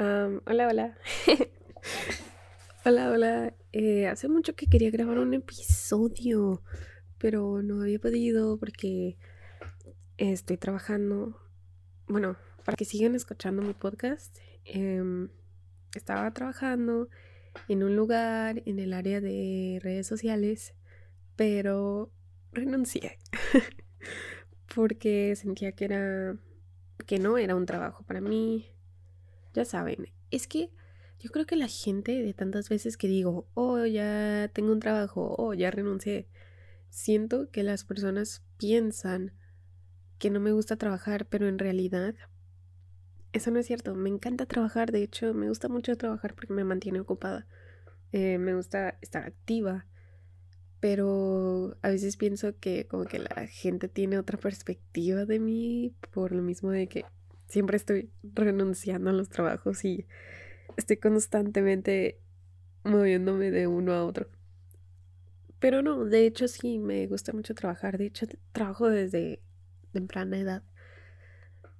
hola, hola. hola, hola. Eh, hace mucho que quería grabar un episodio, pero no había podido porque estoy trabajando. Bueno, para que sigan escuchando mi podcast, em, estaba trabajando en un lugar en el área de redes sociales, pero renuncié porque sentía que era que no era un trabajo para mí ya saben, es que yo creo que la gente de tantas veces que digo, oh, ya tengo un trabajo, oh, ya renuncié, siento que las personas piensan que no me gusta trabajar, pero en realidad eso no es cierto. Me encanta trabajar, de hecho, me gusta mucho trabajar porque me mantiene ocupada. Eh, me gusta estar activa, pero a veces pienso que como que la gente tiene otra perspectiva de mí por lo mismo de que siempre estoy renunciando a los trabajos y estoy constantemente moviéndome de uno a otro. Pero no, de hecho sí, me gusta mucho trabajar. De hecho, trabajo desde temprana edad.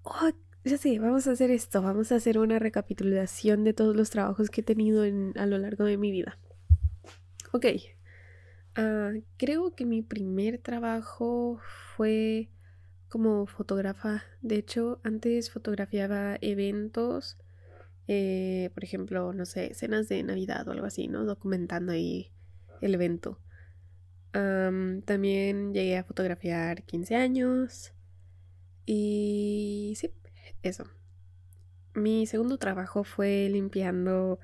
Oh, ya sé, vamos a hacer esto. Vamos a hacer una recapitulación de todos los trabajos que he tenido en, a lo largo de mi vida. Ok. Ah, creo que mi primer trabajo fue como fotógrafa. De hecho, antes fotografiaba eventos, eh, por ejemplo, no sé, escenas de Navidad o algo así, ¿no? Documentando ahí el evento. también llegué a fotografiar 15 años. Y sí, eso. Mi segundo trabajo fue limpiando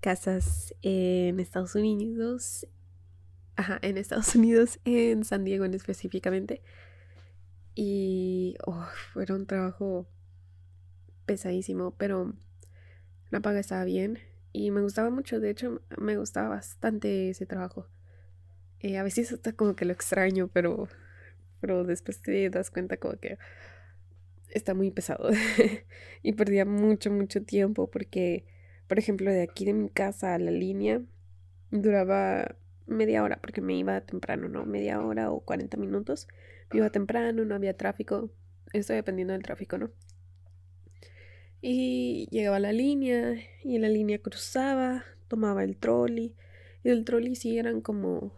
casas en Estados Unidos. Ajá, en Estados Unidos, en San Diego en específicamente. Y oh, fue un trabajo pesadísimo, pero la paga estaba bien y me gustaba mucho. De hecho, me gustaba bastante ese trabajo. Eh, a veces hasta como que lo extraño, pero, pero después te das cuenta como que está muy pesado. y perdía mucho, mucho tiempo porque, por ejemplo, de aquí de mi casa a la línea duraba media hora porque me iba temprano, ¿no? Media hora o 40 minutos. Iba temprano, no había tráfico. Esto dependiendo del tráfico, ¿no? Y llegaba a la línea y en la línea cruzaba, tomaba el trolley. Y del trolley sí eran como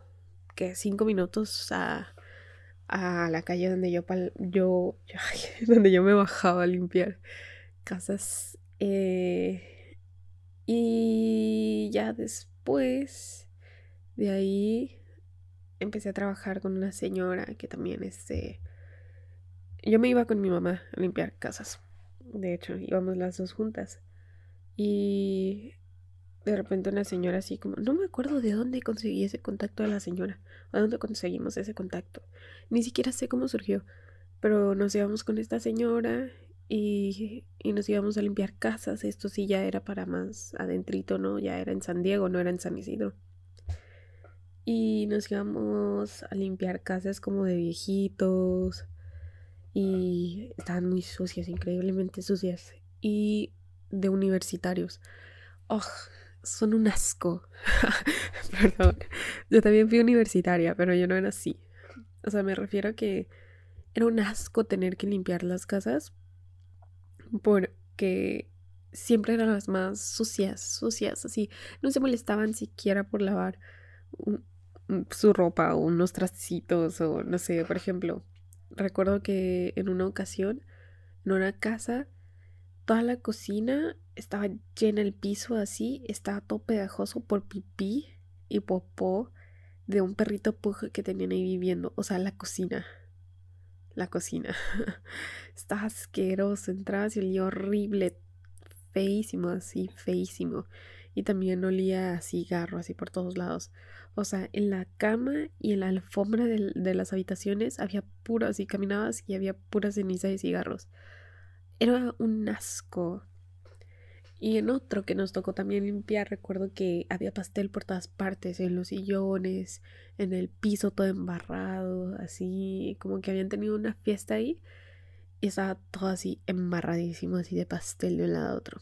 que cinco minutos a, a la calle donde yo, yo, donde yo me bajaba a limpiar casas. Eh, y ya después de ahí empecé a trabajar con una señora que también este yo me iba con mi mamá a limpiar casas. De hecho, íbamos las dos juntas. Y de repente una señora así como, no me acuerdo de dónde conseguí ese contacto de la señora, a dónde conseguimos ese contacto. Ni siquiera sé cómo surgió, pero nos íbamos con esta señora y, y nos íbamos a limpiar casas. Esto sí ya era para más adentrito, ¿no? Ya era en San Diego, no era en San Isidro y nos íbamos a limpiar casas como de viejitos y estaban muy sucias, increíblemente sucias y de universitarios. Oh, son un asco. Perdón. Yo también fui universitaria, pero yo no era así. O sea, me refiero a que era un asco tener que limpiar las casas porque siempre eran las más sucias, sucias, así. No se molestaban siquiera por lavar su ropa o unos trastecitos o no sé, por ejemplo, recuerdo que en una ocasión, en una casa, toda la cocina estaba llena el piso así, estaba todo pegajoso por pipí y popó de un perrito pug que tenían ahí viviendo, o sea, la cocina. La cocina. estaba asqueroso, entrabas y olía horrible, feísimo, así, feísimo. Y también olía a cigarro, así por todos lados. O sea, en la cama y en la alfombra de, las habitaciones había puras y caminabas y había pura ceniza de cigarros. Era un asco. Y en otro que nos tocó también limpiar, recuerdo que había pastel por todas partes, en los sillones, en el piso todo embarrado, así, como que habían tenido una fiesta ahí y estaba todo así embarradísimo, así de pastel de un lado a otro.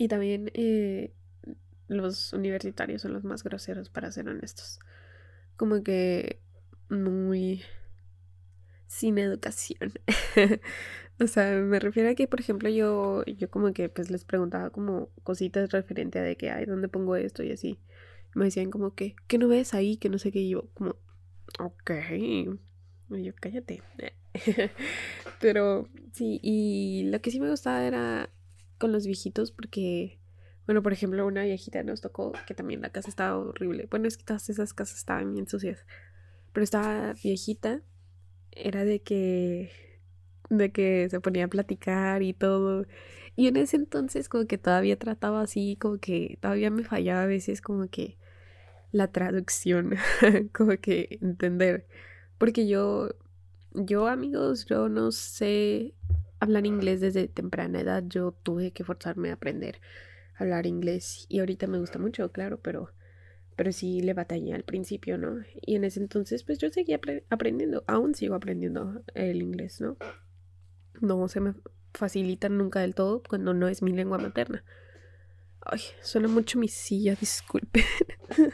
Y también eh, los universitarios son los más groseros, para ser honestos. Como que muy sin educación. O sea, me refiero a que, por ejemplo, yo, yo como que pues les preguntaba como cositas referente a de que, ay, ¿dónde pongo esto? Y así. me decían como que, ¿qué no ves ahí? Que no sé qué. Y yo como, ok. Y yo, cállate. Pero sí, y lo que sí me gustaba era con los viejitos porque, bueno, por ejemplo, una viejita nos tocó que también la casa estaba horrible. Bueno, es que todas esas casas estaban bien sucias. Pero estaba viejita, era de que de que se ponía a platicar y todo. Y en ese entonces como que todavía trataba así, como que todavía me fallaba a veces como que la traducción, como que entender. Porque yo, yo amigos, yo no sé hablar inglés desde temprana edad, yo tuve que forzarme a aprender a hablar inglés y ahorita me gusta mucho, claro, pero pero sí le batallé al principio, ¿no? Y en ese entonces pues yo seguía aprendiendo, aún sigo aprendiendo el inglés, ¿no? no se me facilitan nunca del todo cuando no es mi lengua materna. Ay, suena mucho mi silla, disculpen.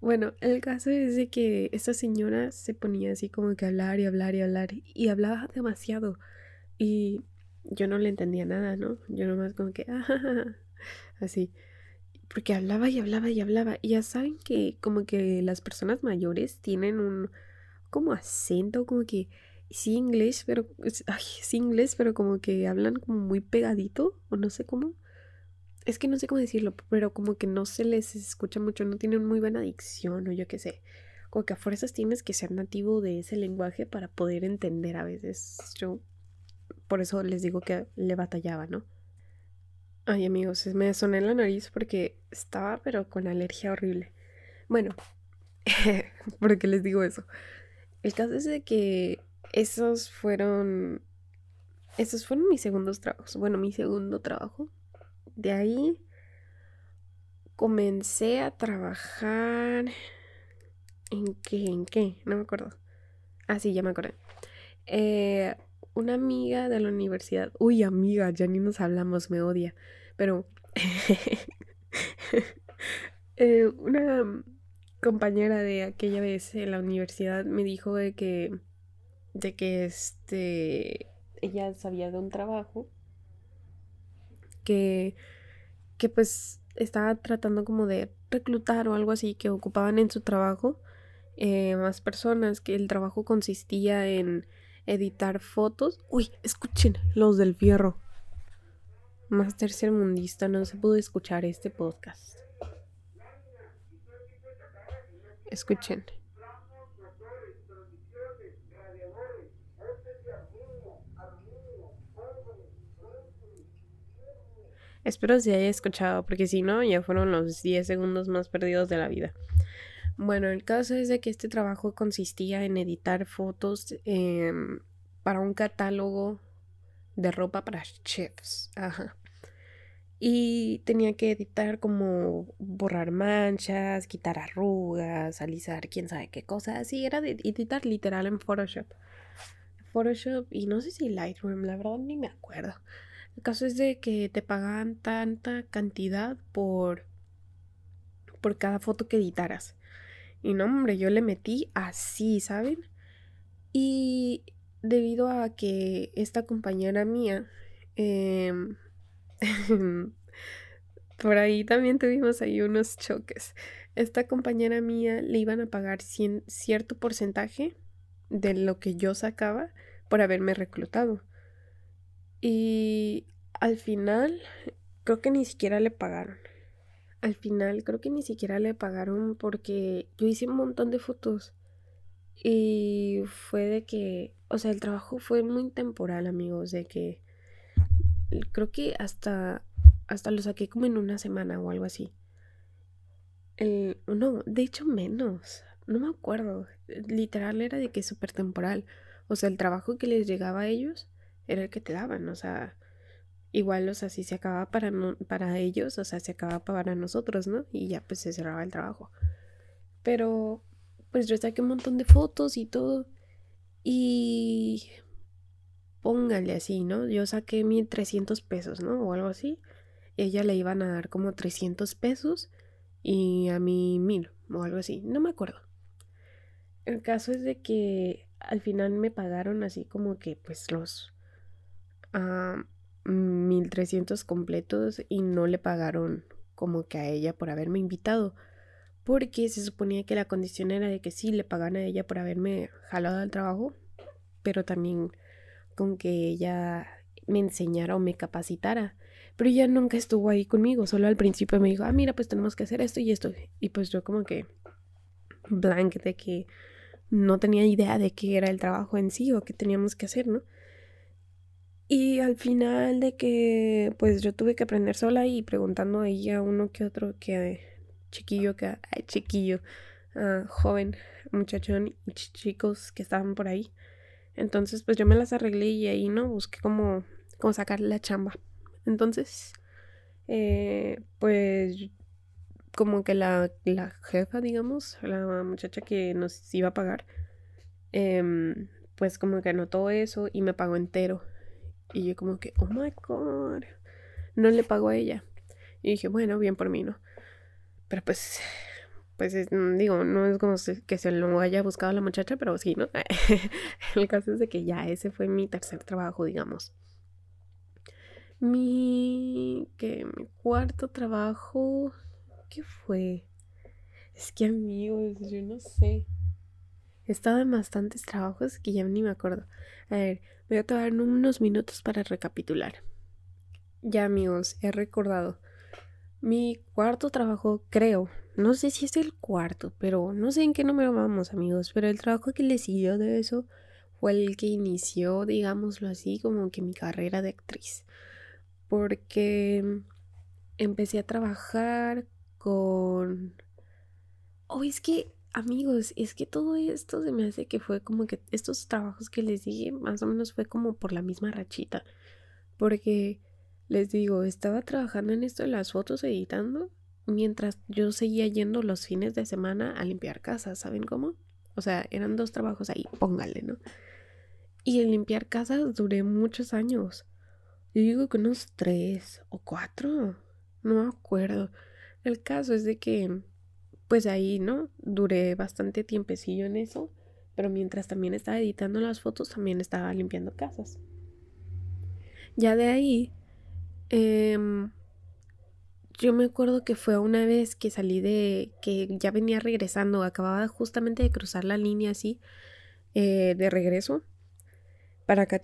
bueno, el caso es de que esta señora se ponía así como que hablar y hablar y hablar y hablaba demasiado y yo no le entendía nada, ¿no? Yo nomás como que, así. Porque hablaba y hablaba y hablaba. Y ya saben que como que las personas mayores tienen un como acento, como que sí inglés, pero ay, sí inglés, pero como que hablan como muy pegadito o no sé cómo. Es que no sé cómo decirlo, pero como que no se les escucha mucho, no tienen muy buena dicción o yo qué sé. Como que a fuerzas tienes que ser nativo de ese lenguaje para poder entender a veces. Yo por eso les digo que le batallaba, ¿no? Ay amigos, me soné en la nariz porque estaba pero con alergia horrible. Bueno, ¿por qué les digo eso? El caso es de que esos fueron. Esos fueron mis segundos trabajos. Bueno, mi segundo trabajo. De ahí comencé a trabajar. ¿En qué? ¿En qué? No me acuerdo. Ah, sí, ya me acordé. Eh, una amiga de la universidad. Uy, amiga, ya ni nos hablamos, me odia. Pero. Eh, una compañera de aquella vez en la universidad me dijo de que de que este ella sabía de un trabajo que que pues estaba tratando como de reclutar o algo así que ocupaban en su trabajo eh, más personas que el trabajo consistía en editar fotos. Uy escuchen los del fierro. Más tercermundista no se pudo escuchar este podcast. Escuchen. Espero se haya escuchado, porque si no, ya fueron los 10 segundos más perdidos de la vida. Bueno, el caso es de que este trabajo consistía en editar fotos em, para un catálogo de ropa para chefs. Ajá. Y tenía que editar como borrar manchas, quitar arrugas, alisar quién sabe qué cosas. Así era de editar literal en Photoshop. Photoshop y no sé si Lightroom, la verdad ni me acuerdo. El caso es de que te pagaban tanta cantidad por, por cada foto que editaras. Y no, hombre, yo le metí así, ¿saben? Y debido a que esta compañera mía, em, por ahí también tuvimos ahí unos choques. Esta compañera mía le iban a pagar cierto porcentaje de lo que yo sacaba por haberme reclutado. Y al final, creo que ni siquiera le pagaron. Al final, creo que ni siquiera le pagaron porque yo hice un montón de fotos. Y fue de que, o sea, el trabajo fue muy temporal, amigos, de que creo que hasta, hasta lo saqué como en una semana o algo así. El, no, de hecho menos, no me acuerdo. Literal era de que súper temporal. O sea, el trabajo que les llegaba a ellos era el que te daban, o sea, igual, o sea, se acababa para, para ellos, o sea, se acababa para nosotros, ¿no? Y ya pues se cerraba el trabajo. Pero, pues yo saqué un montón de fotos y todo. Y póngale así, ¿no? Yo saqué 1300 pesos, ¿no? O algo así. Ella le iban a dar como 300 pesos y a mí 1000 o algo así. No me acuerdo. El caso es de que al final me pagaron así como que pues los 1300 completos y no le pagaron como que a ella por haberme invitado. Porque se suponía que la condición era de que sí le pagan a ella por haberme jalado al trabajo, pero también con que ella me enseñara o me capacitara. Pero ella nunca estuvo ahí conmigo, solo al principio me dijo, ah, mira, pues tenemos que hacer esto y esto. Y pues yo como que blank de que no tenía idea de qué era el trabajo en sí o qué teníamos que hacer, ¿no? Y al final de que pues yo tuve que aprender sola y preguntando a ella uno que otro que chiquillo que chiquillo uh, joven muchachón chicos que estaban por ahí. Entonces pues yo me las arreglé y ahí no busqué cómo, cómo sacar la chamba. Entonces eh, pues como que la, la, jefa digamos la muchacha que nos iba a pagar eh, pues como que anotó eso y me pagó entero y yo como que oh my god no le pagó a ella y dije bueno bien por mí no pero pues, pues mm, digo, no es como que se lo haya buscado la muchacha, pero sí, ¿no? El caso es de que ya ese fue mi tercer trabajo, digamos. Mi, que mi cuarto trabajo, ¿qué fue? Es que amigos, yo no sé. He estado en bastantes trabajos que ya ni me acuerdo. A ver, voy a tomar unos minutos para recapitular. Ya amigos, he recordado. Mi cuarto trabajo, creo, no sé si es el cuarto, pero no sé en qué número vamos, amigos, pero el trabajo que le siguió de eso fue el que inició, digámoslo así, como que mi carrera de actriz. Porque empecé a trabajar con... Oh, es que, amigos, es que todo esto se me hace que fue como que estos trabajos que les dije, más o menos fue como por la misma rachita. Porque les digo, estaba trabajando en esto de las fotos, editando, mientras yo seguía yendo los fines de semana a limpiar casas, ¿saben cómo? O sea, eran dos trabajos ahí, póngale, ¿no? Y en limpiar casas duré muchos años. Yo digo que unos tres o cuatro, no me acuerdo. El caso es de que, pues ahí, ¿no? Duré bastante tiempecillo en eso, pero mientras también estaba editando las fotos, también estaba limpiando casas. Ya de ahí Em, yo me acuerdo que fue una vez que salí de, que ya venía regresando, acababa justamente de cruzar la línea así, eh, de regreso para acá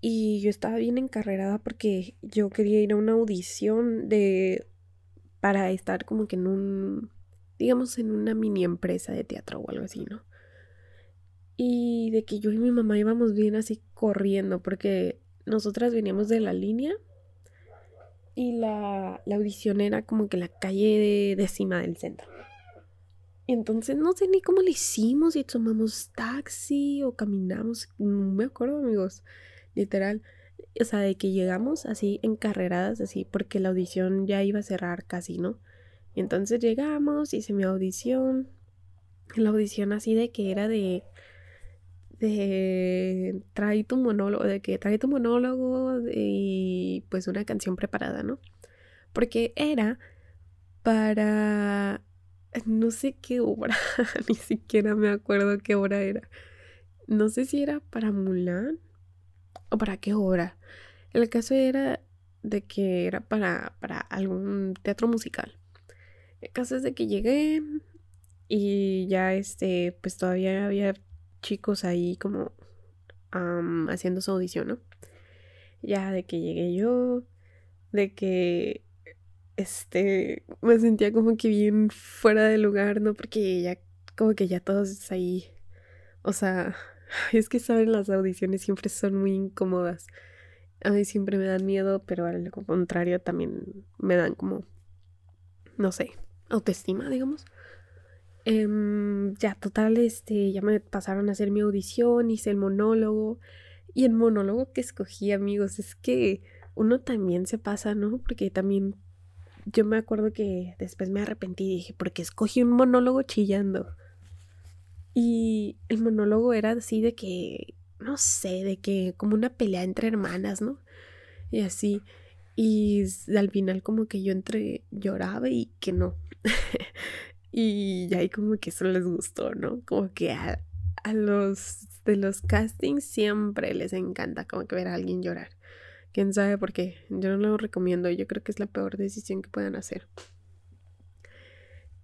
y yo estaba bien encarrerada porque yo quería ir a una audición de, para estar como que en un, digamos, en una mini empresa de teatro o algo así, ¿no? Y de que yo y mi mamá íbamos bien así corriendo porque nosotras veníamos de la línea y la, audición era como que la calle décima del centro. Y entonces no sé ni cómo le hicimos, si tomamos taxi o caminamos, no me acuerdo amigos, literal. O sea, de que llegamos así encarreradas, así, porque la audición ya iba a cerrar casi, ¿no? Y entonces llegamos, hice mi audición. La audición así de que era de de trae tu monólogo, de que trae tu monólogo y pues una canción preparada, ¿no? Porque era para no sé qué obra, ni siquiera me acuerdo qué obra era. No sé si era para Mulan o para qué obra. El caso era de que era para, para algún teatro musical. Caso es de que llegué y ya este, pues todavía había chicos ahí como haciendo su audición, ¿no? Ya de que llegué yo, de que este me sentía como que bien fuera de lugar, ¿no? Porque ya como que ya todos ahí, o sea, es que saben las audiciones siempre son muy incómodas. A mí siempre me dan miedo, pero al contrario también me dan como, no sé, autoestima, digamos. Em, ya, total, este, ya me pasaron a hacer mi audición, hice el monólogo. Y el monólogo que escogí, amigos, es que uno también se pasa, ¿no? Porque también yo me acuerdo que después me arrepentí y dije, porque escogí un monólogo chillando. Y el monólogo era así de que, no sé, de que como una pelea entre hermanas, ¿no? Y así. Y al final como que yo entre lloraba y que no. Y ahí como que eso les gustó, ¿no? Como que a, los de los castings siempre les encanta como que ver a alguien llorar. Quién sabe por qué. Yo no lo recomiendo. Yo creo que es la peor decisión que puedan hacer.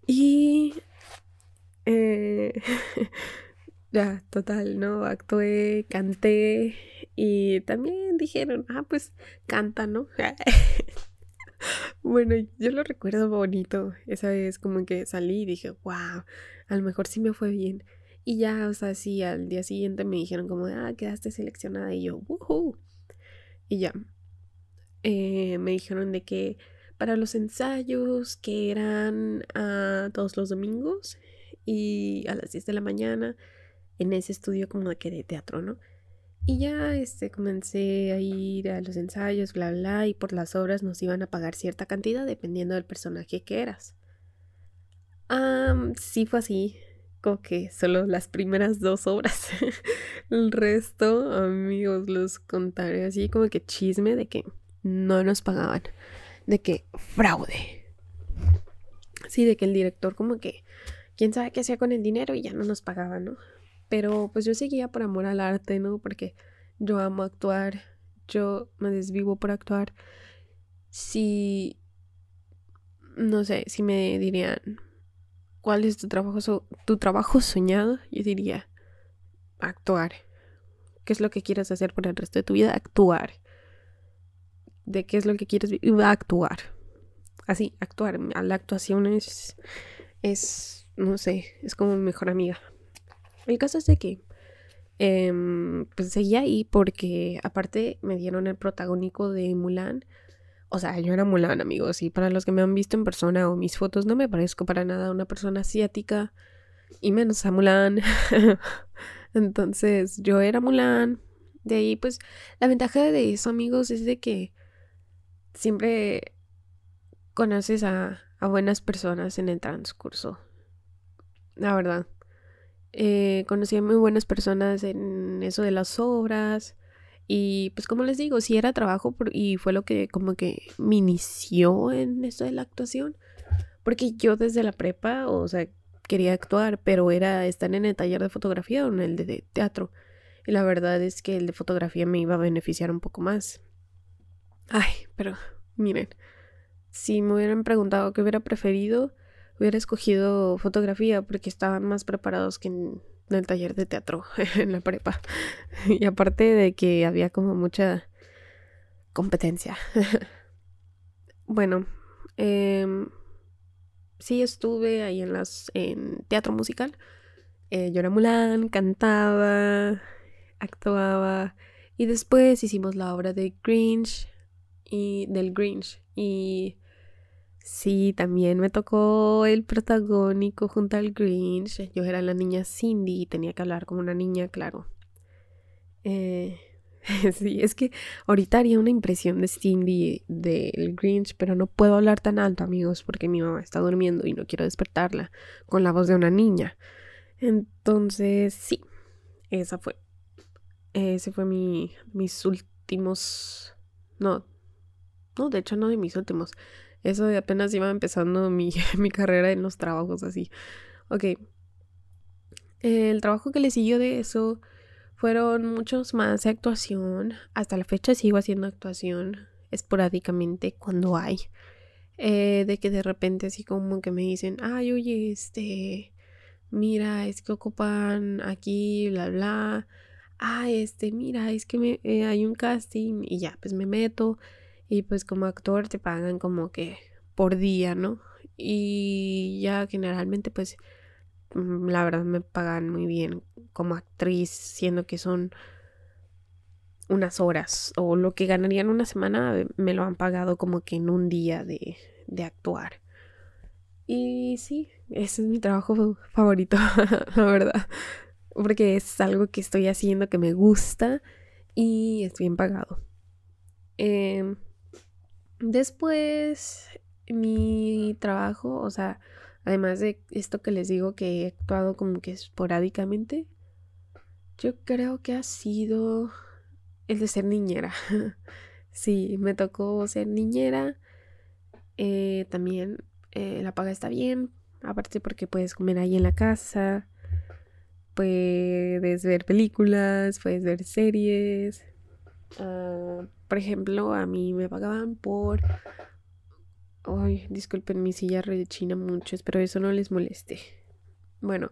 Y eh, ya, total, ¿no? Actué, canté y también dijeron, ah, pues canta, ¿no? bueno, yo lo recuerdo bonito. Esa vez como que salí y dije, wow, a lo mejor sí me fue bien. Y ya, o sea, sí, al día siguiente me dijeron como, ah, quedaste seleccionada y yo, woohoo. Y ya, eh, me dijeron de que para los ensayos, que eran a todos los domingos y a las 10 de la mañana, en ese estudio como de que de teatro, ¿no? Y ya este, comencé a ir a los ensayos, bla, bla, y por las obras nos iban a pagar cierta cantidad dependiendo del personaje que eras. sí fue así, como que solo las primeras dos obras. El resto, amigos, los contaré así como que chisme de que no nos pagaban. De que fraude. Sí, de que el director como que quién sabe qué hacía con el dinero y ya no nos pagaba, ¿no? Pero pues yo seguía por amor al arte, ¿no? Porque yo amo actuar, yo me desvivo por actuar. Si, no sé, si me dirían, ¿cuál es tu trabajo, tu trabajo soñado? Yo diría, actuar. ¿Qué es lo que quieres hacer por el resto de tu vida? Actuar. ¿De qué es lo que quieres? A actuar. Así, actuar. La actuación es, es, no sé, es como mi mejor amiga. El caso es de que em, pues seguía ahí porque aparte me dieron el protagónico de Mulan. O sea, yo era Mulan, amigos, y para los que me han visto en persona o mis fotos, no me parezco para nada una persona asiática, y menos a Mulan. Entonces, yo era Mulan. De ahí, pues, la ventaja de eso, amigos, es de que siempre conoces a, a buenas personas en el transcurso. La verdad. Eh, conocí a muy buenas personas en eso de las obras. Y pues como les digo, sí era trabajo y fue lo que como que me inició en eso de la actuación. Porque yo desde la prepa, o sea, quería actuar, pero era estar en el taller de fotografía o en el de teatro. Y la verdad es que el de fotografía me iba a beneficiar un poco más. Ay, pero miren, si me hubieran preguntado qué hubiera preferido, hubiera escogido fotografía porque estaban más preparados que en, el taller de teatro en la prepa. Y aparte de que había como mucha competencia. bueno, eh, sí estuve ahí en las en teatro musical. Eh, yo Mulan, cantaba, actuaba y después hicimos la obra de Grinch y del Grinch y Sí, también me tocó el protagónico junto al Grinch. Yo era la niña Cindy y tenía que hablar como una niña, claro. Eh, sí, es que ahorita haría una impresión de Cindy del Grinch, pero no puedo hablar tan alto, amigos, porque mi mamá está durmiendo y no quiero despertarla con la voz de una niña. Entonces, sí, esa fue. Ese fue mi, mis últimos. No, no, de hecho, no de mis últimos eso de apenas iba empezando mi, mi carrera en los trabajos así. Ok. El trabajo que le siguió de eso fueron muchos más de actuación. Hasta la fecha sigo haciendo actuación esporádicamente cuando hay. Eh, de que de repente así como que me dicen, ay, oye, este, mira, es que ocupan aquí, bla, bla. Ah, este, mira, es que me, eh, hay un casting y ya, pues me meto. Y pues como actor te pagan como que por día, ¿no? Y ya generalmente pues mm, la verdad me pagan muy bien como actriz, siendo que son unas horas o lo que ganaría en una semana eh, me lo han pagado como que en un día de, de actuar. Y sí, ese es mi trabajo favorito, la verdad. Porque es algo que estoy haciendo que me gusta y es bien pagado. Eh, Después, mi trabajo, o sea, además de esto que les digo que he actuado como que esporádicamente, yo creo que ha sido el de ser niñera. sí, me tocó ser niñera. Eh, también eh, la paga está bien, aparte porque puedes comer ahí en la casa. puedes ver películas, puedes ver series. Ah, por ejemplo, a mí me pagaban por... Ay, disculpen, mi silla rechina mucho, espero eso no les moleste. Bueno,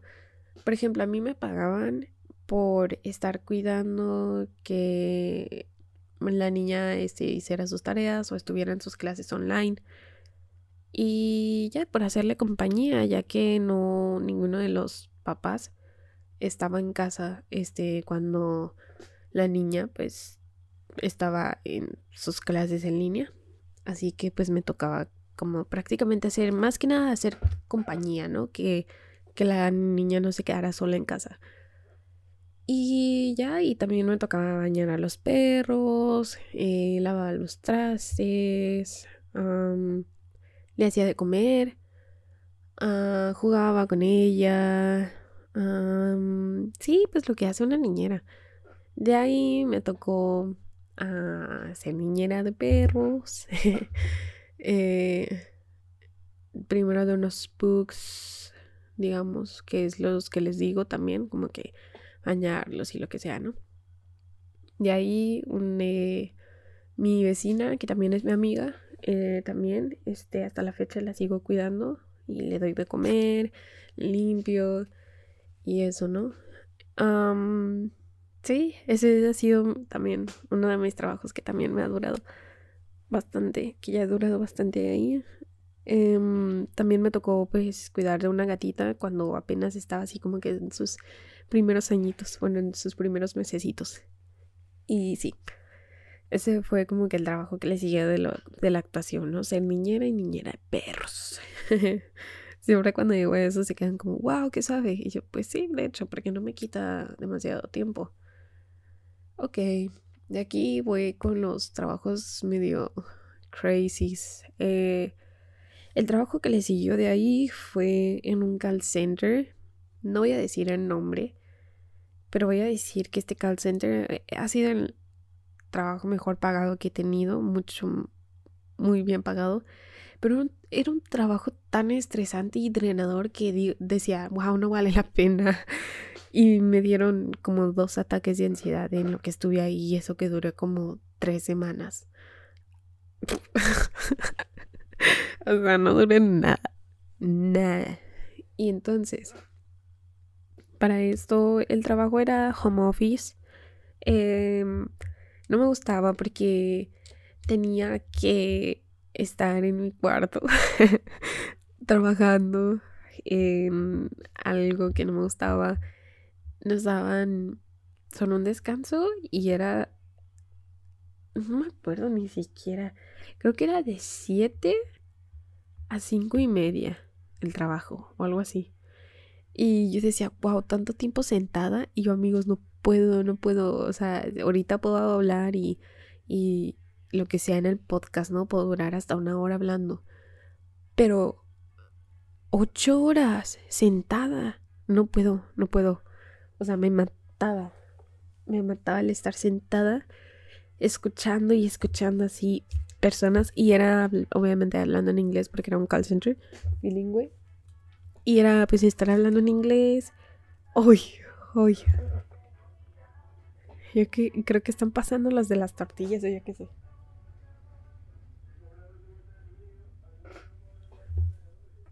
por ejemplo, a mí me pagaban por estar cuidando que la niña este, hiciera sus tareas o estuviera en sus clases online. Y ya por hacerle compañía, ya que no ninguno de los papás estaba en casa este cuando la niña pues estaba en sus clases en línea. Así que pues me tocaba como prácticamente hacer más que nada hacer compañía, ¿no? Que, que la niña no se quedara sola en casa. Y ya, y también me tocaba bañar a los perros, eh, lavar los trastes, le hacía de comer, ah, jugaba con ella. sí, pues lo que hace una niñera. De ahí me tocó a ser niñera de perros. Eh, primero de unos books, digamos, que es los que les digo también, como que bañarlos y lo que sea, ¿no? De ahí eh, mi vecina, que también es mi amiga, eh, también, este, hasta la fecha la sigo cuidando y le doy de comer, limpio y eso, ¿no? Sí, ese ha sido también uno de mis trabajos que también me ha durado bastante, que ya ha durado bastante ahí. Em, también me tocó pues cuidar de una gatita cuando apenas estaba así como que en sus primeros añitos, bueno, en sus primeros mesecitos. Y sí, ese fue como que el trabajo que le siguió de, lo, de la actuación, ¿no? Ser niñera y niñera de perros. Siempre cuando digo eso se quedan como, wow, ¿qué sabe? Y yo, pues sí, de hecho, porque no me quita demasiado tiempo. Ok, de aquí voy con los trabajos medio crazies. Eh, el trabajo que le siguió de ahí fue en un call center. No voy a decir el nombre, pero voy a decir que este call center eh, ha sido el trabajo mejor pagado que he tenido, mucho, muy bien pagado. Pero era un trabajo tan estresante y drenador que decía, wow, no vale la pena. Y me dieron como dos ataques de ansiedad en lo que estuve ahí y eso que duró como tres semanas. o sea, no duré nada. Nada. Y entonces, para esto el trabajo era home office. Em, no me gustaba porque tenía que estar en mi cuarto trabajando en algo que no me gustaba nos daban solo un descanso y era, no me acuerdo ni siquiera, creo que era de 7 a 5 y media el trabajo o algo así. Y yo decía, wow, tanto tiempo sentada y yo amigos, no puedo, no puedo, o sea, ahorita puedo hablar y, y lo que sea en el podcast, ¿no? Puedo durar hasta una hora hablando. Pero ocho horas sentada, no puedo, no puedo. O sea, me mataba. Me mataba el estar sentada escuchando y escuchando así personas. Y era obviamente hablando en inglés porque era un call center bilingüe. Y era pues estar hablando en inglés. Uy, uy. Yo que, creo que están pasando las de las tortillas o yo qué sé.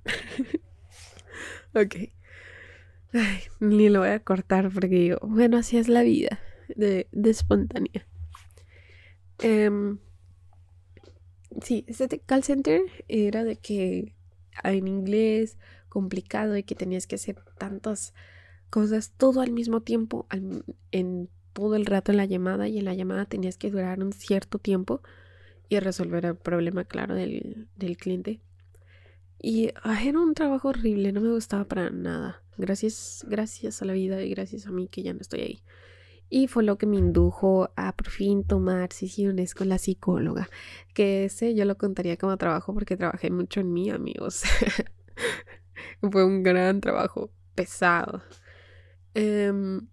ok. Ay, ni lo voy a cortar porque digo, bueno, así es la vida de, espontánea. Em, sí, este call center era de que en inglés complicado y que tenías que hacer tantas cosas todo al mismo tiempo, en todo el rato en la llamada y en la llamada tenías que durar un cierto tiempo y resolver el problema, claro, del, del cliente. Y era un trabajo horrible, no me gustaba para nada. Gracias, gracias a la vida y gracias a mí que ya no estoy ahí. Y fue lo que me indujo a por fin tomar sesiones con la psicóloga. Que ese yo lo contaría como trabajo porque trabajé mucho en mí, amigos. fue un gran trabajo, pesado. Em,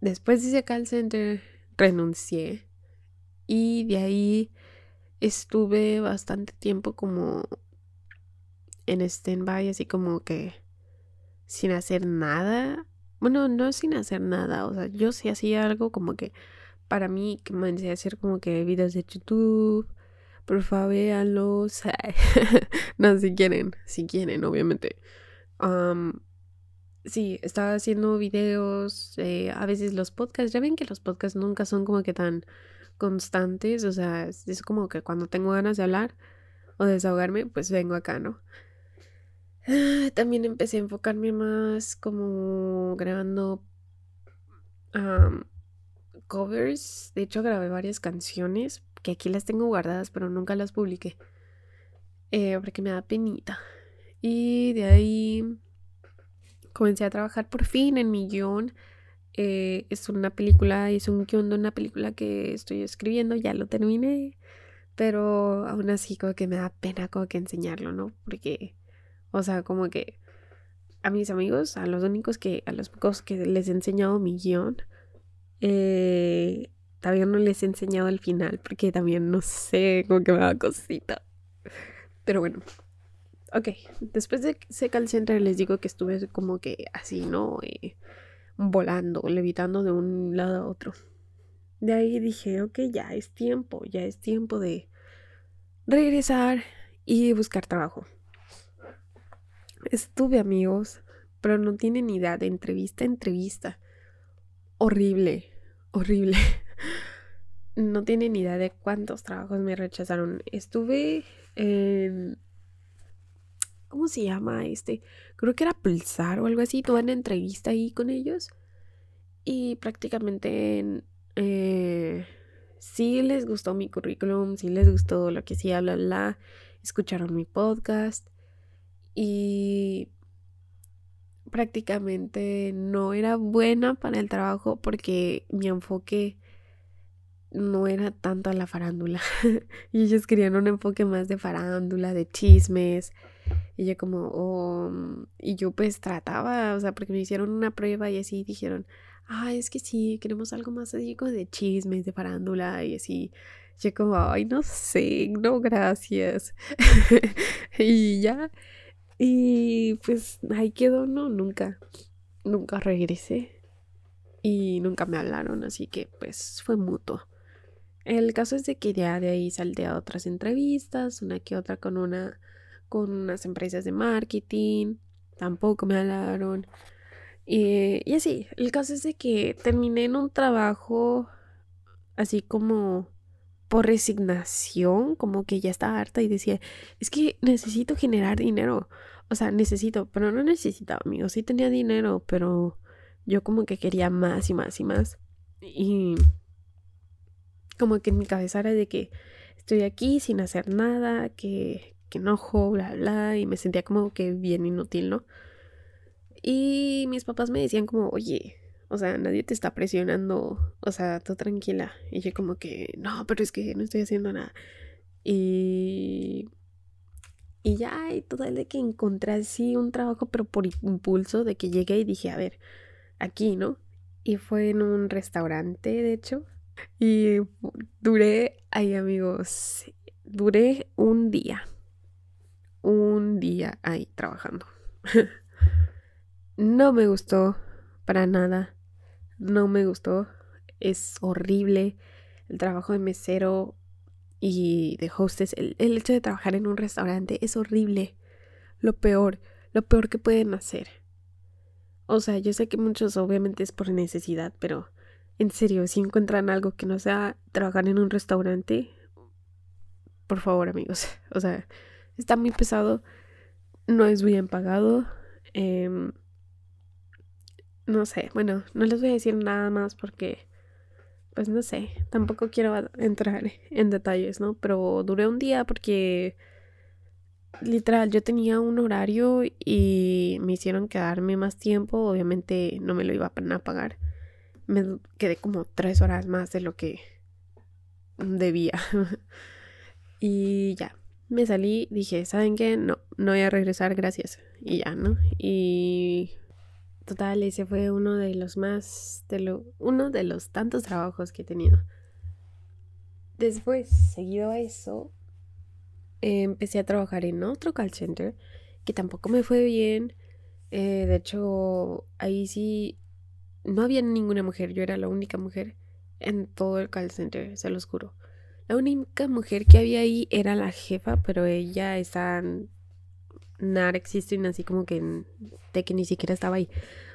después de ese call center, renuncié. Y de ahí estuve bastante tiempo como en stand-by, así como que sin hacer nada. bueno, no sin hacer nada, o sea, yo sí hacía algo como que para mí que me decía hacer como que videos de YouTube, por favor véanlos, no, si quieren, si quieren, obviamente. sí, estaba haciendo videos, eh, a veces los podcasts, ya ven que los podcasts nunca son como que tan constantes, o sea, es como que cuando tengo ganas de hablar o desahogarme, pues vengo acá, ¿no? Ah, también empecé a enfocarme más como grabando covers. De hecho, grabé varias canciones que aquí las tengo guardadas, pero nunca las publiqué. Eh, porque me da penita. Y de ahí comencé a trabajar por fin en mi guion. Eh, es una película, es un guion de una película que estoy escribiendo, ya lo terminé. Pero aún así como que me da pena como que enseñarlo, ¿no? Porque o sea, como que a mis amigos, a los únicos que, a los pocos que les he enseñado mi guion, eh, todavía no les he enseñado el final porque también no sé, como que me da cosita. Pero bueno, ok, después de Seca el Center les digo que estuve como que así, ¿no? Eh, volando, levitando de un lado a otro. De ahí dije, ok, ya es tiempo, ya es tiempo de regresar y buscar trabajo. Estuve, amigos, pero no tienen idea de entrevista a entrevista. Horrible, horrible. No tienen idea de cuántos trabajos me rechazaron. Estuve en... ¿Cómo se llama este? Creo que era Pulsar o algo así. Tuve una entrevista ahí con ellos. Y prácticamente eh, sí les gustó mi currículum, sí les gustó lo que sí, bla, bla. Escucharon mi podcast y prácticamente no era buena para el trabajo porque mi enfoque no era tanto a la farándula y ellos querían un enfoque más de farándula, de chismes y yo como, oh, y yo pues trataba, o sea, porque me hicieron una prueba y así dijeron, ah, es que sí, queremos algo más así como de chismes, de farándula y así. Yo como, ay, no sé, no, gracias. y ya, y pues ahí quedó, no, nunca, nunca regresé. Y nunca me hablaron, así que pues fue mutuo. El caso es de que ya de ahí salté a otras entrevistas, una que otra con una con unas empresas de marketing, tampoco me hablaron. Y, y así, el caso es de que terminé en un trabajo así como por resignación, como que ya estaba harta y decía, es que necesito generar dinero. O sea, necesito, pero no necesitaba, amigos. Sí tenía dinero, pero yo como que quería más y más y más. Y como que en mi cabeza era de que estoy aquí sin hacer nada, que, que enojo, bla, bla, y me sentía como que bien inútil, ¿no? Y mis papás me decían como, oye, o sea, nadie te está presionando. O sea, tú tranquila. Y yo como que, no, pero es que no estoy haciendo nada. Y... Y ya, y todo el de que encontré así un trabajo, pero por impulso, de que llegué y dije, a ver, aquí, ¿no? Y fue en un restaurante, de hecho. Y duré, ay amigos, duré un día. Un día ahí trabajando. no me gustó para nada no me gustó. Es horrible. El trabajo de mesero y de hostess, el, hecho de trabajar en un restaurante es horrible. Lo peor, lo peor que pueden hacer. O sea, yo sé que muchos obviamente es por necesidad, pero en serio, si encuentran algo que no sea trabajar en un restaurante, por favor amigos, o sea, está muy pesado, no es bien pagado. Eh, no sé, bueno, no les voy a decir nada más porque, pues no sé, tampoco quiero entrar en detalles, ¿no? Pero duré un día porque, literal, yo tenía un horario y me hicieron quedarme más tiempo, obviamente no me lo iba a pagar. Me quedé como tres horas más de lo que debía. y ya, me salí, dije, ¿saben qué? No, no voy a regresar, gracias. Y ya, ¿no? Y Total, ese fue uno de los más, de lo, uno de los tantos trabajos que he tenido. Después, seguido a eso, empecé a trabajar en otro call center que tampoco me fue bien. Eh, de hecho, ahí sí no había ninguna mujer, yo era la única mujer en todo el call center, se los juro. La única mujer que había ahí era la jefa, pero ella está nada existing, así como que de que ni siquiera estaba ahí.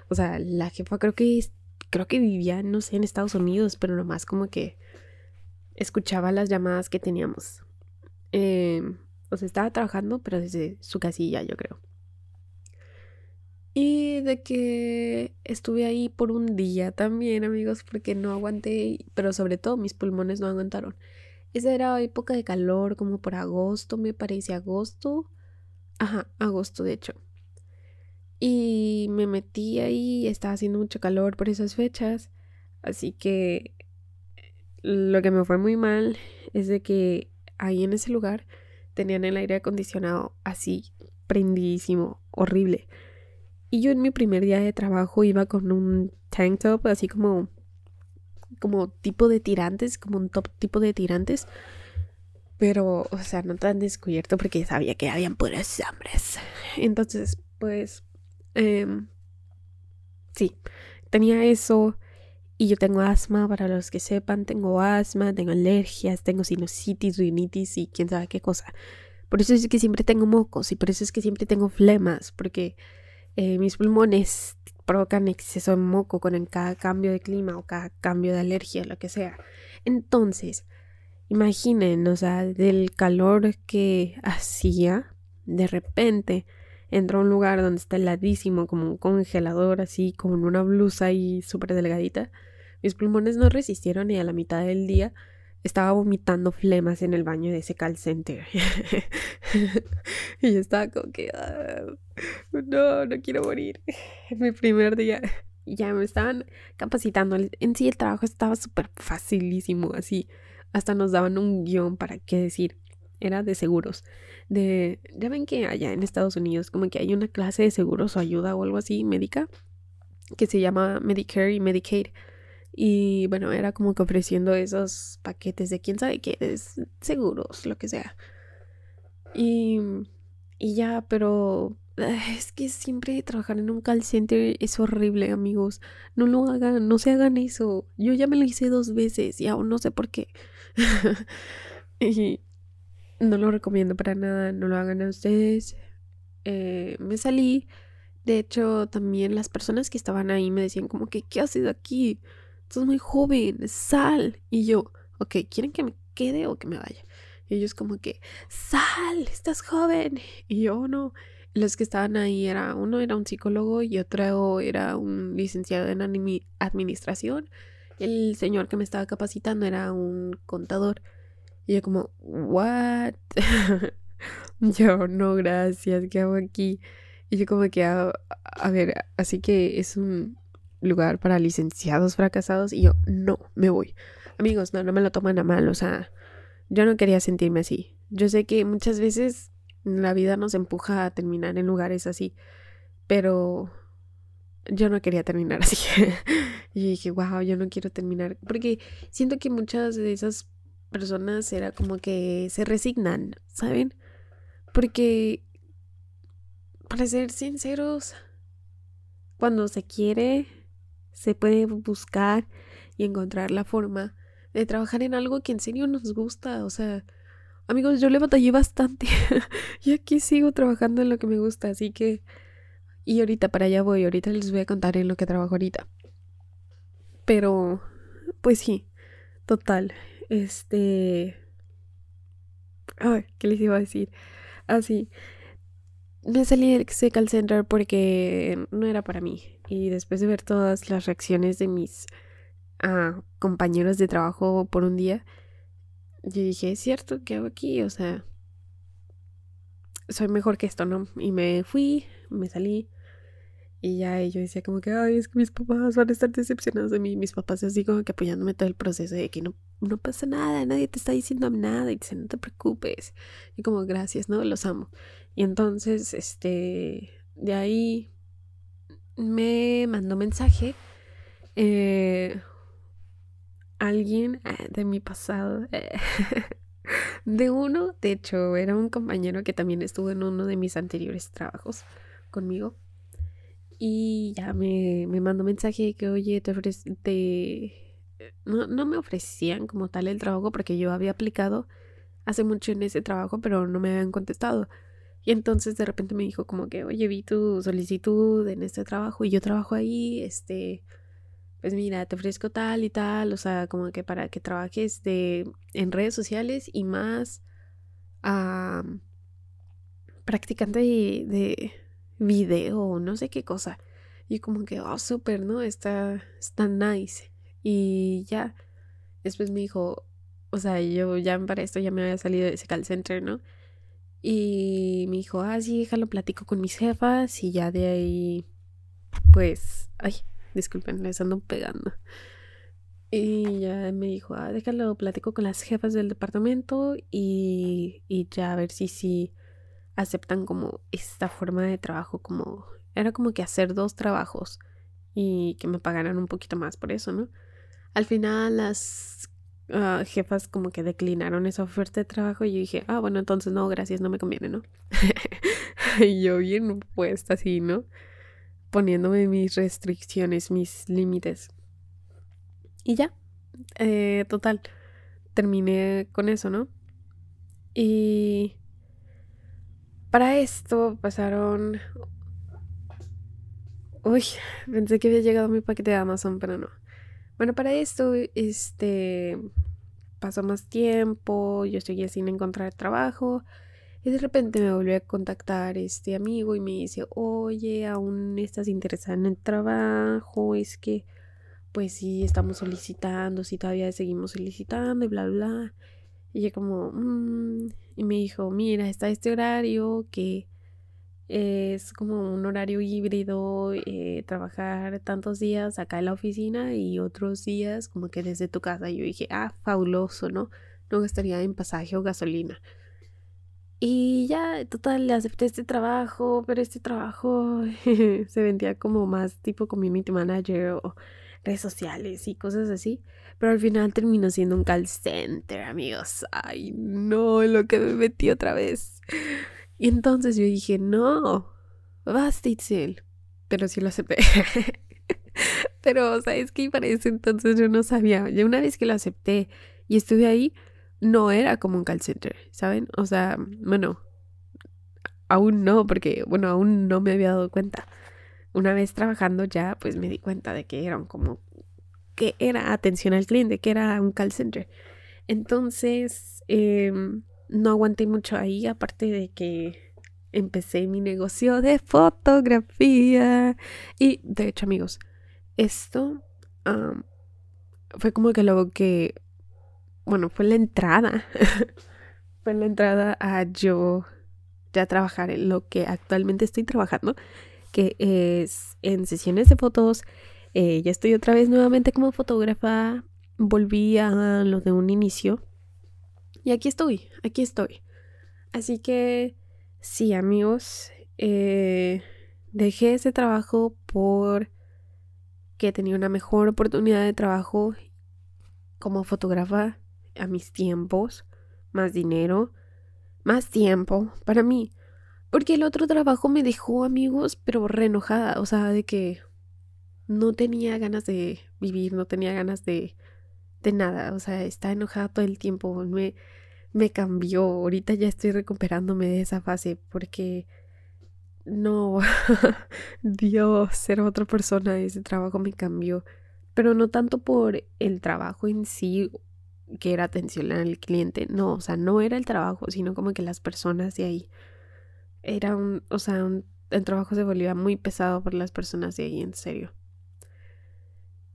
O sea, la jefa creo que creo que vivía, no sé, en Estados Unidos, pero nomás como que escuchaba las llamadas que teníamos. Em, o sea, estaba trabajando, pero desde su casilla, yo creo. Y de que estuve ahí por un día también, amigos, porque no aguanté, pero sobre todo mis pulmones no aguantaron. Esa era época de calor, como por agosto, me parece, agosto. Ajá, agosto, de hecho. Y me metí ahí, estaba haciendo mucho calor por esas fechas. Así que lo que me fue muy mal es de que ahí en ese lugar tenían el aire acondicionado así, prendidísimo, horrible. Y yo en mi primer día de trabajo iba con un tank top, así como, como tipo de tirantes, como un top tipo de tirantes. Pero, o sea, no tan descubierto porque sabía que habían puras hombres. Entonces, pues, em, sí, tenía eso. Y yo tengo asma, para los que sepan, tengo asma, tengo alergias, tengo sinusitis, rinitis y quién sabe qué cosa. Por eso es que siempre tengo mocos y por eso es que siempre tengo flemas, porque eh, mis pulmones provocan exceso de moco con cada cambio de clima o cada cambio de alergia, lo que sea. Entonces, imaginen, o sea, del calor que hacía, de repente entró a un lugar donde está heladísimo, como un congelador, así, con una blusa ahí súper delgadita. Mis pulmones no resistieron y a la mitad del día estaba vomitando flemas en el baño de ese call center. y yo estaba como que, ah, no, no quiero morir. mi primer día. Ya me estaban capacitando. En sí el trabajo estaba súper facilísimo, así. Hasta nos daban un guion para qué decir. Era de seguros. De, ya ven que allá en Estados Unidos como que hay una clase de seguros o ayuda o algo así médica que se llama Medicare y Medicaid y bueno, era como que ofreciendo esos paquetes de quién sabe qué, es seguros, lo que sea. Y, y ya, pero es que siempre trabajar en un call center es horrible, amigos. No lo hagan, no se hagan eso. Yo ya me lo hice dos veces y aún no sé por qué. y no lo recomiendo para nada, no lo hagan a ustedes. Eh, me salí. De hecho, también las personas que estaban ahí me decían como que, ¿qué haces aquí? estás muy joven, sal. Y yo, ok, ¿quieren que me quede o que me vaya? Y ellos como que, sal, estás joven. Y yo no. Los que estaban ahí era, uno era un psicólogo y otro era un licenciado en administración. El señor que me estaba capacitando era un contador. Y yo como, what? yo, no, gracias, ¿qué hago aquí? Y yo como que, a ver, así que es un, lugar para licenciados fracasados y yo no me voy. Amigos, no, no me lo toman a mal, o sea, yo no quería sentirme así. Yo sé que muchas veces la vida nos empuja a terminar en lugares así, pero yo no quería terminar así. y dije, wow, yo no quiero terminar, porque siento que muchas de esas personas era como que se resignan, ¿saben? Porque, para ser sinceros, cuando se quiere, se puede buscar y encontrar la forma de trabajar en algo que en serio nos gusta. O sea, amigos, yo le batallé bastante y aquí sigo trabajando en lo que me gusta, así que... Y ahorita para allá voy, ahorita les voy a contar en lo que trabajo ahorita. Pero, pues sí, total. Este... Ay, ¿qué les iba a decir? Así. Ah, me salí del call center porque no era para mí. Y después de ver todas las reacciones de mis ah, compañeros de trabajo por un día, yo dije, es cierto, ¿qué hago aquí? O sea, soy mejor que esto, ¿no? Y me fui, me salí. Y ya yo decía como que, ay, es que mis papás van a estar decepcionados de mí. Mis papás así como que apoyándome todo el proceso de que no, no pasa nada, nadie te está diciendo nada. Y dicen, no te preocupes. Y como, gracias, ¿no? Los amo. Y entonces, este, de ahí me mandó mensaje eh, alguien eh, de mi pasado. De uno, de hecho, era un compañero que también estuvo en uno de mis anteriores trabajos conmigo. Y ya me, me mandó mensaje que, oye, te, te... No, no me ofrecían como tal el trabajo porque yo había aplicado hace mucho en ese trabajo, pero no me habían contestado. Y entonces de repente me dijo como que, oye, vi tu solicitud en este trabajo y yo trabajo ahí, este, pues mira, te ofrezco tal y tal, o sea, como que para que trabajes de, en redes sociales y más practicante de, de video, no sé qué cosa. Y como que, oh, súper, ¿no? Está, está nice. Y ya, después me dijo, o sea, yo ya para esto ya me había salido de ese call center, ¿no? Y me dijo, ah, sí, déjalo, platico con mis jefas y ya de ahí, pues, ay, disculpen, les ando pegando. Y ya me dijo, ah, déjalo, platico con las jefas del departamento y, y ya a ver si sí aceptan como esta forma de trabajo, como, era como que hacer dos trabajos y que me pagaran un poquito más por eso, ¿no? Al final las Ah, jefas como que declinaron esa oferta de trabajo y yo dije, ah, bueno, entonces no, gracias, no me conviene, ¿no? y yo bien puesta así, ¿no? Poniéndome mis restricciones, mis límites. Y ya, eh, total, terminé con eso, ¿no? Y para esto pasaron... Uy, pensé que había llegado mi paquete de Amazon, pero no. Bueno, para esto, este, pasó más tiempo, yo seguía sin encontrar trabajo y de repente me volvió a contactar este amigo y me dice, oye, aún estás interesada en el trabajo, es que pues sí, estamos solicitando, sí, todavía seguimos solicitando y bla, bla. Y yo como, mmm, y me dijo, mira, está este horario que es como un horario híbrido, eh, trabajar tantos días acá en la oficina y otros días como que desde tu casa. yo dije, ah, fabuloso, ¿no? No gastaría en pasaje o gasolina. Y ya, total, le acepté este trabajo, pero este trabajo se vendía como más tipo community manager o redes sociales y cosas así. Pero al final terminó siendo un call center, amigos. Ay, no, lo que me metí otra vez. Y entonces yo dije, no, basta Itzel. Pero sí lo acepté. Pero, ¿sabes qué? Para ese entonces yo no sabía. Ya una vez que lo acepté y estuve ahí, no era como un call center, ¿saben? O sea, bueno, aún no, porque, bueno, aún no me había dado cuenta. Una vez trabajando ya, pues me di cuenta de que eran como, que era atención al cliente, que era un call center. Entonces, eh, no aguanté mucho ahí, aparte de que empecé mi negocio de fotografía. Y de hecho, amigos, esto fue como que lo que, bueno, fue la entrada. fue la entrada a yo ya trabajar en lo que actualmente estoy trabajando, que es en sesiones de fotos. Eh, ya estoy otra vez nuevamente como fotógrafa. Volví a lo de un inicio y aquí estoy, aquí estoy. Así que sí, amigos, eh, dejé ese trabajo por que tenía una mejor oportunidad de trabajo como fotógrafa a mis tiempos, más dinero, más tiempo para mí. Porque el otro trabajo me dejó, amigos, pero re enojada, o sea, de que no tenía ganas de vivir, no tenía ganas de de nada, o sea, está enojada todo el tiempo, me, me cambió, ahorita ya estoy recuperándome de esa fase porque no, Dios, ser otra persona, ese trabajo me cambió, pero no tanto por el trabajo en sí, que era atención al cliente, no, o sea, no era el trabajo, sino como que las personas de ahí, era un, o sea, el trabajo se volvía muy pesado por las personas de ahí, en serio.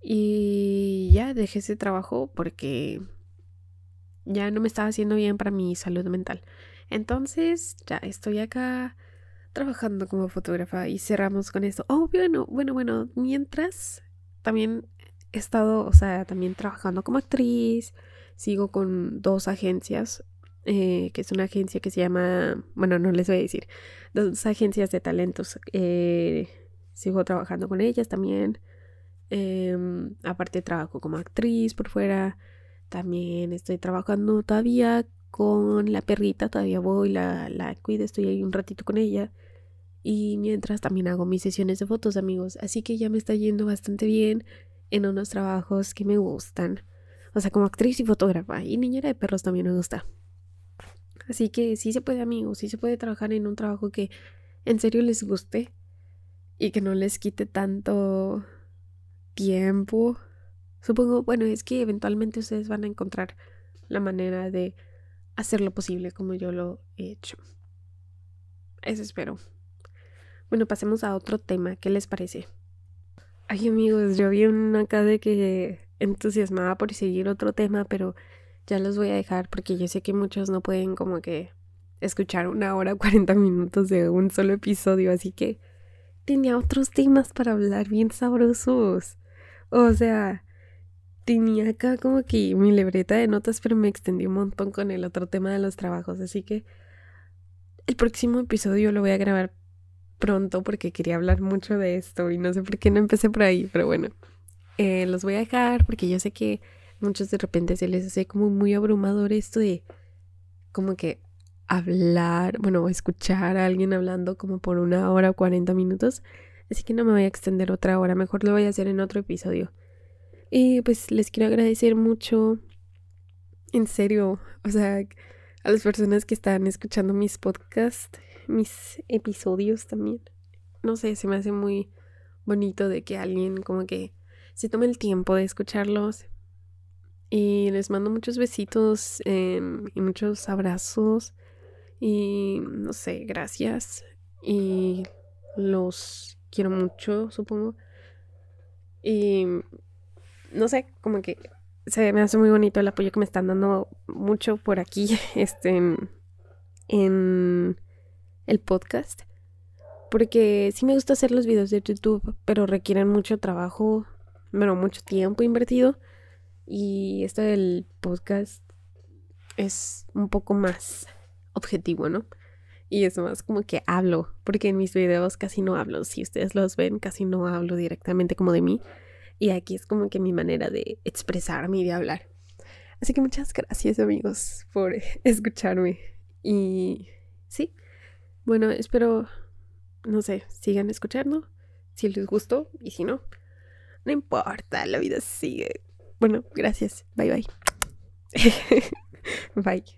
Y ya dejé ese trabajo porque ya no me estaba haciendo bien para mi salud mental. Entonces ya estoy acá trabajando como fotógrafa y cerramos con esto. Oh, bueno, bueno, bueno, mientras también he estado, o sea, también trabajando como actriz, sigo con dos agencias, eh, que es una agencia que se llama, bueno, no les voy a decir, dos agencias de talentos. Eh, sigo trabajando con ellas también. Em, aparte trabajo como actriz por fuera. También estoy trabajando todavía con la perrita. Todavía voy, la, la cuido, estoy ahí un ratito con ella. Y mientras también hago mis sesiones de fotos, amigos. Así que ya me está yendo bastante bien en unos trabajos que me gustan. O sea, como actriz y fotógrafa. Y niñera de perros también me gusta. Así que sí se puede, amigos. Sí se puede trabajar en un trabajo que en serio les guste. Y que no les quite tanto tiempo. Supongo, bueno, es que eventualmente ustedes van a encontrar la manera de hacer lo posible como yo lo he hecho. Eso espero. Bueno, pasemos a otro tema. ¿Qué les parece? Ay, amigos, yo vi una acá de que entusiasmaba por seguir otro tema, pero ya los voy a dejar porque yo sé que muchos no pueden como que escuchar una hora 40 minutos de un solo episodio, así que tenía otros temas para hablar bien sabrosos. O sea, tenía acá como que mi libreta de notas, pero me extendí un montón con el otro tema de los trabajos, así que el próximo episodio lo voy a grabar pronto porque quería hablar mucho de esto y no sé por qué no empecé por ahí, pero bueno, eh, los voy a dejar porque yo sé que muchos de repente se les hace como muy abrumador esto de como que hablar, bueno, escuchar a alguien hablando como por una hora o 40 minutos, así que no me voy a extender otra hora, mejor lo voy a hacer en otro episodio. Y pues les quiero agradecer mucho, en serio, o sea, a las personas que están escuchando mis podcasts mis episodios también. No sé, se me hace muy bonito de que alguien como que se tome el tiempo de escucharlos. Y les mando muchos besitos em, y muchos abrazos. Y no sé, gracias. Y los quiero mucho, supongo. Y no sé, como que se me hace muy bonito el apoyo que me están dando mucho por aquí. Este en el podcast. Porque sí me gusta hacer los videos de YouTube, pero requieren mucho trabajo, bueno, mucho tiempo invertido. Y esto del podcast es un poco más objetivo, ¿no? Y es más como que hablo, porque en mis videos casi no hablo. Si ustedes los ven, casi no hablo directamente como de mí. Y aquí es como que mi manera de expresarme y de hablar. Así que muchas gracias amigos por escucharme. Y sí, bueno, espero, no sé, sigan escuchando, si les gustó y si no, no importa, la vida sigue. Bueno, gracias, bye bye. bye.